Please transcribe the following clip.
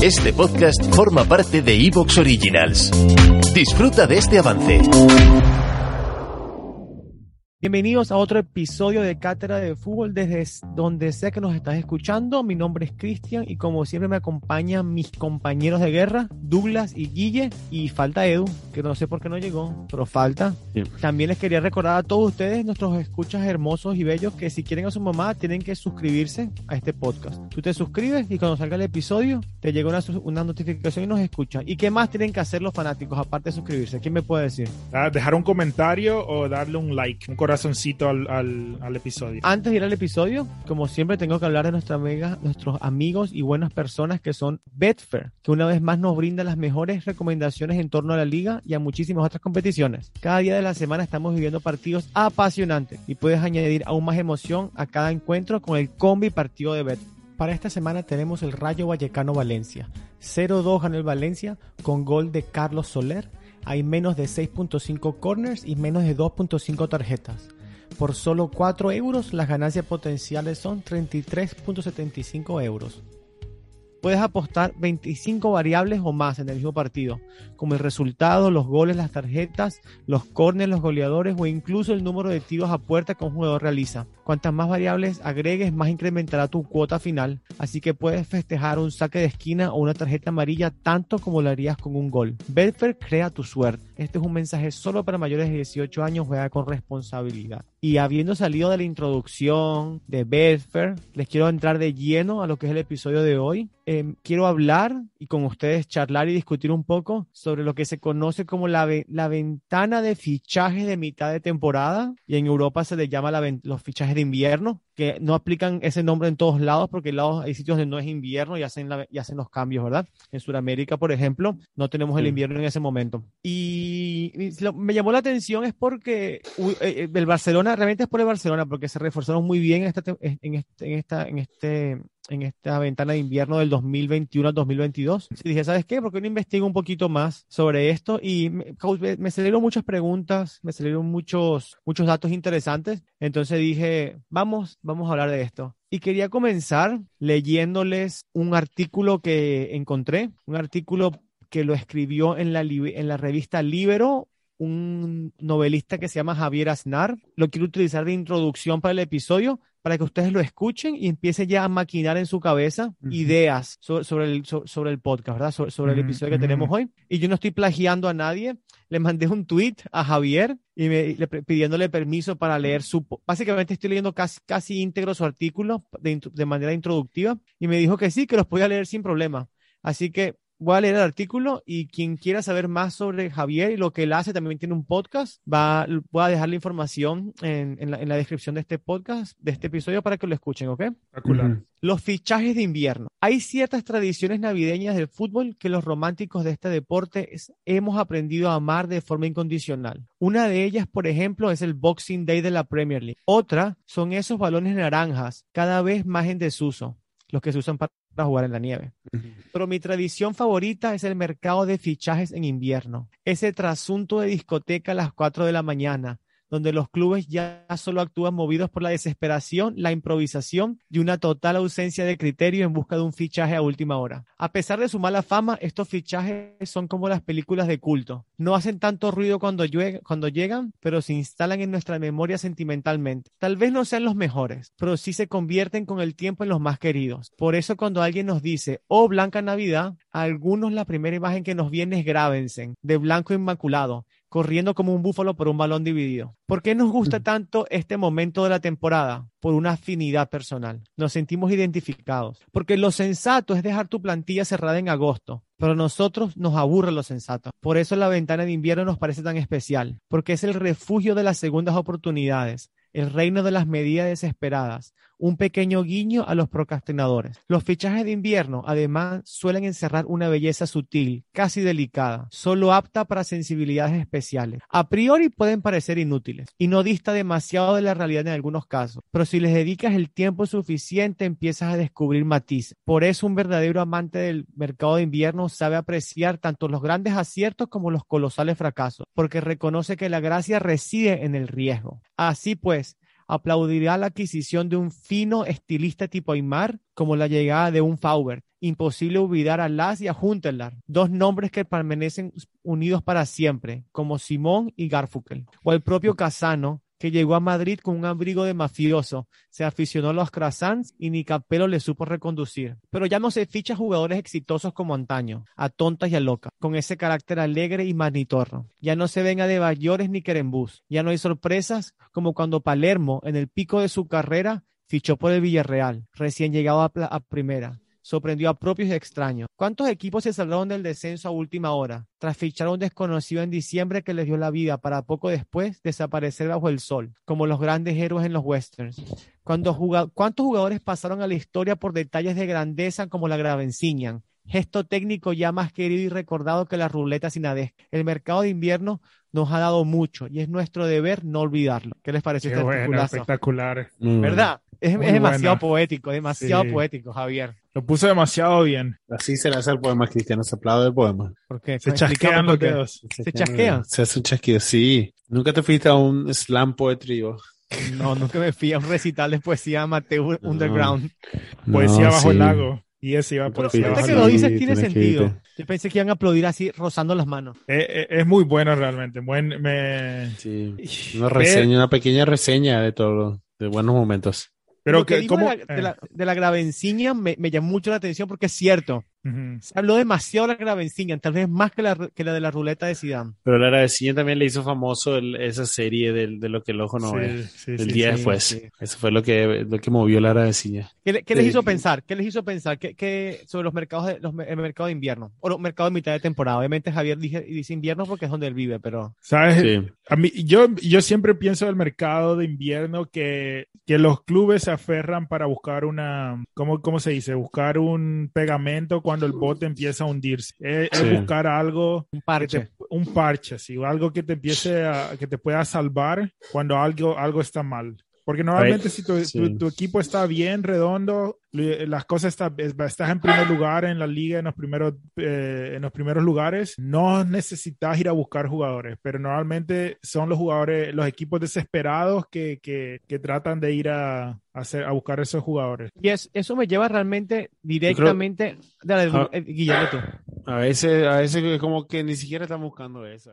Este podcast forma parte de Evox Originals. Disfruta de este avance. Bienvenidos a otro episodio de Cátedra de Fútbol desde donde sea que nos estás escuchando. Mi nombre es Cristian y como siempre me acompañan mis compañeros de guerra, Douglas y Guille. Y falta Edu, que no sé por qué no llegó, pero falta. Sí. También les quería recordar a todos ustedes, nuestros escuchas hermosos y bellos, que si quieren a su mamá tienen que suscribirse a este podcast. Tú te suscribes y cuando salga el episodio llega una, una notificación y nos escuchas. ¿Y qué más tienen que hacer los fanáticos aparte de suscribirse? ¿Quién me puede decir? Ah, dejar un comentario o darle un like, un corazoncito al, al, al episodio. Antes de ir al episodio, como siempre, tengo que hablar de nuestra amiga, nuestros amigos y buenas personas que son Betfair, que una vez más nos brinda las mejores recomendaciones en torno a la liga y a muchísimas otras competiciones. Cada día de la semana estamos viviendo partidos apasionantes y puedes añadir aún más emoción a cada encuentro con el combi partido de Betfair. Para esta semana tenemos el Rayo Vallecano Valencia. 0-2 ganó el Valencia con gol de Carlos Soler. Hay menos de 6.5 corners y menos de 2.5 tarjetas. Por solo 4 euros, las ganancias potenciales son 33.75 euros. Puedes apostar 25 variables o más en el mismo partido, como el resultado, los goles, las tarjetas, los corners, los goleadores o incluso el número de tiros a puerta que un jugador realiza. Cuantas más variables agregues, más incrementará tu cuota final, así que puedes festejar un saque de esquina o una tarjeta amarilla tanto como lo harías con un gol. Betfair crea tu suerte. Este es un mensaje solo para mayores de 18 años, juega con responsabilidad. Y habiendo salido de la introducción de Betfair, les quiero entrar de lleno a lo que es el episodio de hoy. Eh, quiero hablar y con ustedes charlar y discutir un poco sobre lo que se conoce como la, ve la ventana de fichajes de mitad de temporada y en Europa se le llama la los fichajes de invierno, que no aplican ese nombre en todos lados porque lados hay sitios donde no es invierno y hacen, la, y hacen los cambios, ¿verdad? En Sudamérica, por ejemplo, no tenemos el invierno en ese momento. Y, me llamó la atención es porque uy, eh, el Barcelona, realmente es por el Barcelona, porque se reforzaron muy bien en esta, este, en esta, en este en esta ventana de invierno del 2021 al 2022. Y dije, ¿sabes qué? Porque no investigo un poquito más sobre esto? Y me, me salieron muchas preguntas, me salieron muchos, muchos datos interesantes. Entonces dije, vamos, vamos a hablar de esto. Y quería comenzar leyéndoles un artículo que encontré, un artículo que lo escribió en la, en la revista Libero, un novelista que se llama Javier Aznar. Lo quiero utilizar de introducción para el episodio para que ustedes lo escuchen y empiecen ya a maquinar en su cabeza uh -huh. ideas sobre, sobre, el, sobre el podcast, ¿verdad? Sobre, sobre el episodio uh -huh. que tenemos hoy. Y yo no estoy plagiando a nadie. Le mandé un tweet a Javier y me, le, pidiéndole permiso para leer su... Básicamente estoy leyendo casi, casi íntegro su artículo de, de manera introductiva y me dijo que sí, que los podía leer sin problema. Así que voy a leer el artículo y quien quiera saber más sobre Javier y lo que él hace, también tiene un podcast. Va, voy a dejar la información en, en, la, en la, descripción de este podcast, de este episodio, para que lo escuchen, ¿ok? -huh. Los fichajes de invierno. Hay ciertas tradiciones navideñas del fútbol que los románticos de este deporte es, hemos aprendido a amar de forma incondicional. Una de ellas, por ejemplo, es el Boxing Day de la Premier League. Otra son esos balones naranjas, cada vez más en desuso, los que se usan para a jugar en la nieve. Pero mi tradición favorita es el mercado de fichajes en invierno. Ese trasunto de discoteca a las 4 de la mañana, donde los clubes ya solo actúan movidos por la desesperación, la improvisación y una total ausencia de criterio en busca de un fichaje a última hora. A pesar de su mala fama, estos fichajes son como las películas de culto. No hacen tanto ruido cuando, llegan, pero se instalan en nuestra memoria sentimentalmente. Tal vez no sean los mejores, pero sí se convierten con el tiempo en los más queridos. Por eso cuando alguien nos dice, oh Blanca Navidad, a algunos la primera imagen que nos viene es Gravensen, de blanco inmaculado, corriendo como un búfalo por un balón dividido. ¿Por qué nos gusta tanto este momento de la temporada? Por una afinidad personal. Nos sentimos identificados. Porque lo sensato es dejar tu plantilla cerrada en agosto. Pero a nosotros nos aburre lo sensato. Por eso la ventana de invierno nos parece tan especial. Porque es el refugio de las segundas oportunidades. El reino de las medidas desesperadas. Un pequeño guiño a los procrastinadores. Los fichajes de invierno, además, suelen encerrar una belleza sutil, casi delicada, solo apta para sensibilidades especiales. A priori pueden parecer inútiles y no dista demasiado de la realidad en algunos casos, pero si les dedicas el tiempo suficiente empiezas a descubrir matices. Por eso un verdadero amante del mercado de invierno sabe apreciar tanto los grandes aciertos como los colosales fracasos, porque reconoce que la gracia reside en el riesgo. Así pues, aplaudirá la adquisición de un fino estilista tipo Aymar como la llegada de un Faubert. imposible olvidar a Las y a Juntelar, dos nombres que permanecen unidos para siempre, como Simón y Garfunkel, o el propio Casano, que llegó a Madrid con un abrigo de mafioso, se aficionó a los croissants y ni Capello le supo reconducir. Pero ya no se ficha jugadores exitosos como antaño, a tontas y a locas, con ese carácter alegre y magnitorno. Ya no se ven a de Bayores ni Querembús. Ya no hay sorpresas como cuando Palermo, en el pico de su carrera, fichó por el Villarreal, recién llegado a, a primera sorprendió a propios y extraños. ¿Cuántos equipos se salvaron del descenso a última hora? Tras fichar a un desconocido en diciembre que les dio la vida para poco después desaparecer bajo el sol, como los grandes héroes en los westerns. ¿Cuántos jugadores pasaron a la historia por detalles de grandeza como la Gravenciñan? Gesto técnico ya más querido y recordado que la ruleta sinadesca. El mercado de invierno nos ha dado mucho y es nuestro deber no olvidarlo. ¿Qué les pareció Qué este bueno, espectacular. ¿Verdad? Es, demasiado buena. poético, demasiado Sí. poético, Javier. Lo puso demasiado bien. Así se le hace el poema cristiano, se aplaude el poema. ¿Por qué? Se chasquean por los qué. dedos. ¿Se chasquea? Se hace un chasquido, sí. ¿Nunca te fuiste a un slam poetry? vos? No, nunca me fui a un recital de poesía amateur underground. Poesía No, bajo sí. el lago. Y ese iba Pero ahorita bajo que lo dices tiene sentido. Yo pensé que iban a aplaudir así, rozando las manos. Eh, eh, es muy bueno realmente. Buen, me... Sí. Una reseña, una pequeña reseña de todo, de buenos momentos. Pero Lo que que, dijo ¿cómo? de la, de la, de la gravenciña me, me llamó mucho la atención porque es cierto. Se habló demasiado de la gravenciña, tal vez más que la, que la de la ruleta de Zidane. Pero la agradecida también le hizo famoso el- esa serie del- de, lo que el ojo no Sí, ve. sí, El sí, día sí. después. sí. Eso fue lo que, lo que movió la agradecida. ¿Qué, qué les hizo pensar? ¿Qué les hizo pensar? ¿Qué, qué- sobre los mercados de, los, el mercado de invierno? O los mercados de mitad de temporada. Obviamente Javier dice, dice invierno porque es donde él vive, pero ¿Sabes? Sí. A mí, yo, yo siempre pienso del mercado de invierno que, que los clubes se aferran para buscar una, ¿cómo, cómo se dice? Buscar un pegamento cuando el bote empieza a hundirse. Es, buscar algo, un parche. te- un parche, algo que te empiece a, que te pueda salvar cuando algo, algo está mal. Porque normalmente si tu, Sí. tu- tu equipo está bien, redondo, las cosas está, es- estás en primer lugar en la liga, en los primeros, eh, en los primeros lugares, no necesitas ir a buscar jugadores, pero normalmente son los jugadores, los equipos desesperados que, que, que tratan de ir a, a hacer, a buscar esos jugadores. Y es, eso me lleva realmente directamente... Dale, Ah. Guillermo. A veces, a veces es como que ni siquiera están buscando eso.